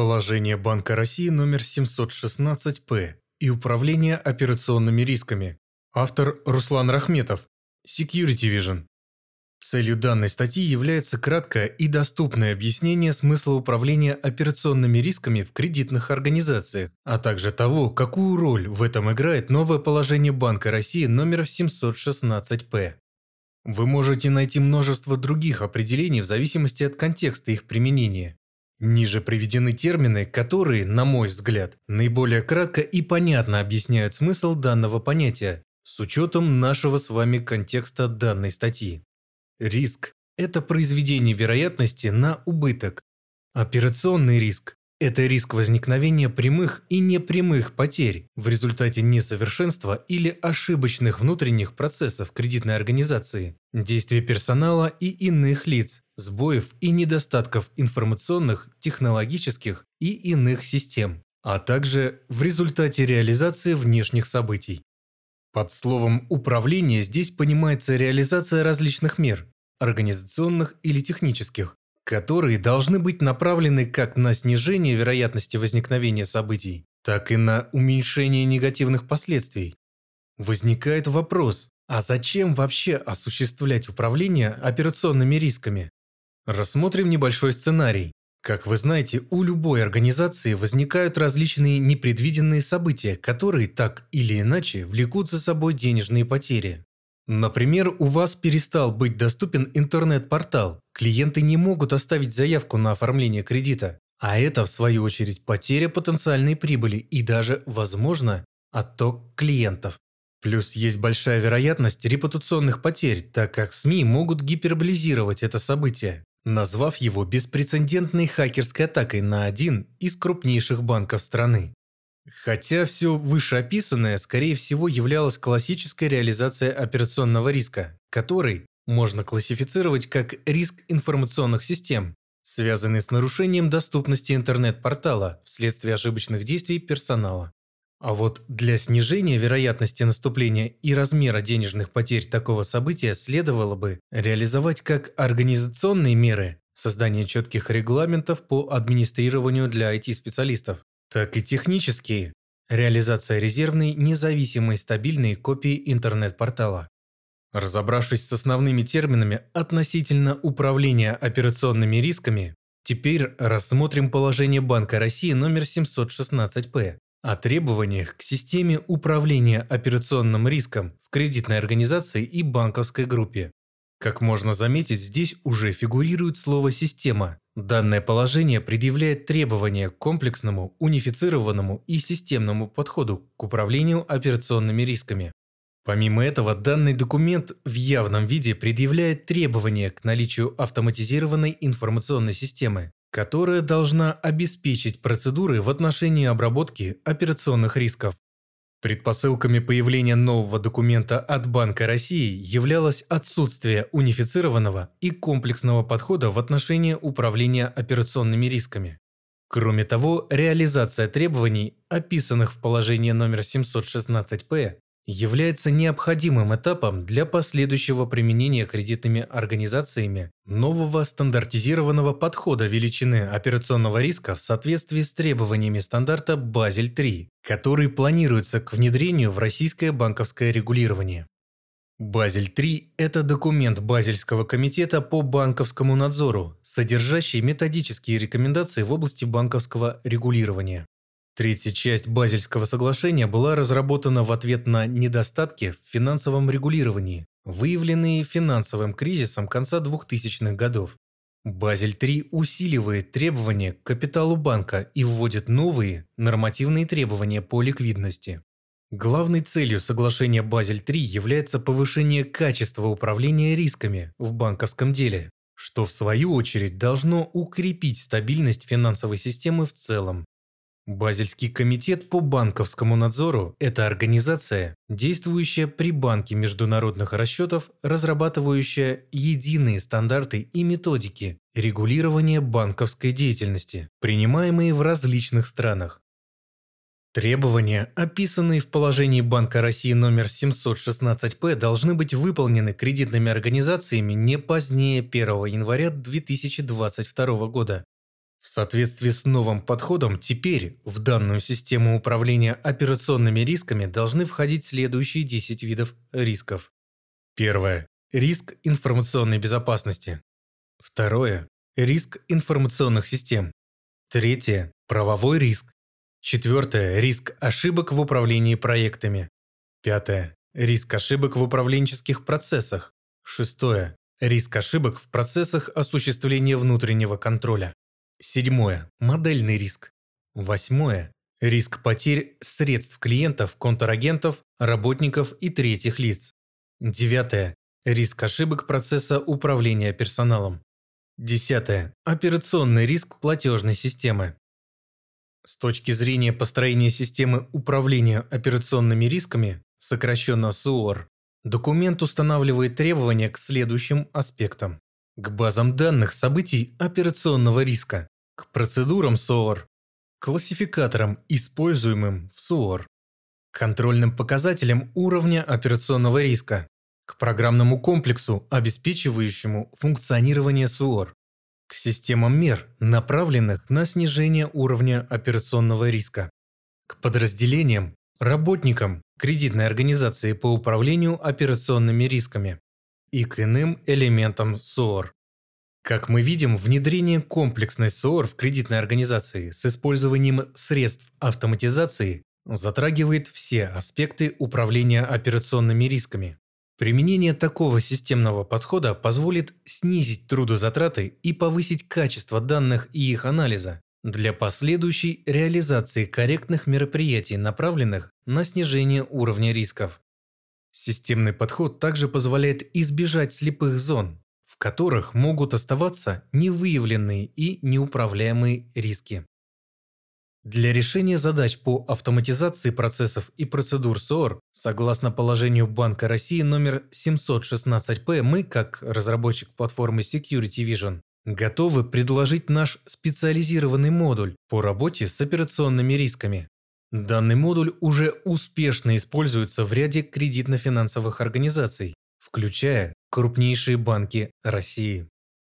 Положение Банка России номер 716-П и Управление операционными рисками. Автор Руслан Рахметов. Security Vision. Целью данной статьи является краткое и доступное объяснение смысла управления операционными рисками в кредитных организациях, а также того, какую роль в этом играет новое положение Банка России номер 716-П. Вы можете найти множество других определений в зависимости от контекста их применения. Ниже приведены термины, которые, на мой взгляд, наиболее кратко и понятно объясняют смысл данного понятия, с учетом нашего с вами контекста данной статьи. Риск – это произведение вероятности на убыток. Операционный риск это риск возникновения прямых и непрямых потерь в результате несовершенства или ошибочных внутренних процессов кредитной организации, действий персонала и иных лиц, сбоев и недостатков информационных, технологических и иных систем, а также в результате реализации внешних событий. Под словом «управление» здесь понимается реализация различных мер, организационных или технических, которые должны быть направлены как на снижение вероятности возникновения событий, так и на уменьшение негативных последствий. Возникает вопрос, а зачем вообще осуществлять управление операционными рисками? Рассмотрим небольшой сценарий. Как вы знаете, у любой организации возникают различные непредвиденные события, которые так или иначе влекут за собой денежные потери. Например, у вас перестал быть доступен интернет-портал. Клиенты не могут оставить заявку на оформление кредита. А это, в свою очередь, потеря потенциальной прибыли и даже, возможно, отток клиентов. Плюс есть большая вероятность репутационных потерь, так как СМИ могут гиперболизировать это событие, назвав его беспрецедентной хакерской атакой на один из крупнейших банков страны. Хотя все вышеописанное, скорее всего, являлось классической реализацией операционного риска, который можно классифицировать как риск информационных систем, связанный с нарушением доступности интернет-портала вследствие ошибочных действий персонала. А вот для снижения вероятности наступления и размера денежных потерь такого события следовало бы реализовать как организационные меры, создание четких регламентов по администрированию для IT-специалистов, так и технические. Реализация резервной, независимой, стабильной копии интернет-портала. Разобравшись с основными терминами относительно управления операционными рисками, теперь рассмотрим положение Банка России номер 716-П о требованиях к системе управления операционным риском в кредитной организации и банковской группе. Как можно заметить, здесь уже фигурирует слово «система». Данное положение предъявляет требования к комплексному, унифицированному и системному подходу к управлению операционными рисками. Помимо этого, данный документ в явном виде предъявляет требования к наличию автоматизированной информационной системы, которая должна обеспечить процедуры в отношении обработки операционных рисков. Предпосылками появления нового документа от Банка России являлось отсутствие унифицированного и комплексного подхода в отношении управления операционными рисками. Кроме того, реализация требований, описанных в положении номер 716-П, является необходимым этапом для последующего применения кредитными организациями нового стандартизированного подхода величины операционного риска в соответствии с требованиями стандарта Базель-3, который планируется к внедрению в российское банковское регулирование. Базель-3 – это документ Базельского комитета по банковскому надзору, содержащий методические рекомендации в области банковского регулирования. Третья часть Базельского соглашения была разработана в ответ на недостатки в финансовом регулировании, выявленные финансовым кризисом конца 2000-х годов. Базель-3 усиливает требования к капиталу банка и вводит новые нормативные требования по ликвидности. Главной целью соглашения Базель-3 является повышение качества управления рисками в банковском деле, что в свою очередь должно укрепить стабильность финансовой системы в целом Базельский комитет по банковскому надзору – это организация, действующая при Банке международных расчетов, разрабатывающая единые стандарты и методики регулирования банковской деятельности, принимаемые в различных странах. Требования, описанные в положении Банка России номер 716-П, должны быть выполнены кредитными организациями не позднее 1 января 2022 года В соответствии с новым подходом, теперь в данную систему управления операционными рисками должны входить следующие 10 видов рисков. Первое. Риск информационной безопасности. Второе. Риск информационных систем. Третье. Правовой риск. Четвертое. Риск ошибок в управлении проектами. Пятое. Риск ошибок в управленческих процессах. Шестое. Риск ошибок в процессах осуществления внутреннего контроля. Седьмое. Модельный риск. Восьмое. Риск потерь средств клиентов, контрагентов, работников и третьих лиц. Девятое. Риск ошибок процесса управления персоналом. Десятое. Операционный риск платежной системы. С точки зрения построения системы управления операционными рисками, сокращенно СУОР, документ устанавливает требования к следующим аспектам к базам данных событий операционного риска, к процедурам СООР, классификаторам, используемым в СООР, контрольным показателям уровня операционного риска, к программному комплексу, обеспечивающему функционирование СУОР, к системам мер, направленных на снижение уровня операционного риска, к подразделениям, работникам кредитной организации по управлению операционными рисками, и к иным элементам СОР. Как мы видим, внедрение комплексной СОР в кредитной организации с использованием средств автоматизации затрагивает все аспекты управления операционными рисками. Применение такого системного подхода позволит снизить трудозатраты и повысить качество данных и их анализа для последующей реализации корректных мероприятий, направленных на снижение уровня рисков. Системный подход также позволяет избежать слепых зон, в которых могут оставаться невыявленные и неуправляемые риски. Для решения задач по автоматизации процессов и процедур СОР, согласно положению Банка России номер 716П, мы, как разработчик платформы Security Vision, готовы предложить наш специализированный модуль по работе с операционными рисками, Данный модуль уже успешно используется в ряде кредитно-финансовых организаций, включая крупнейшие банки России.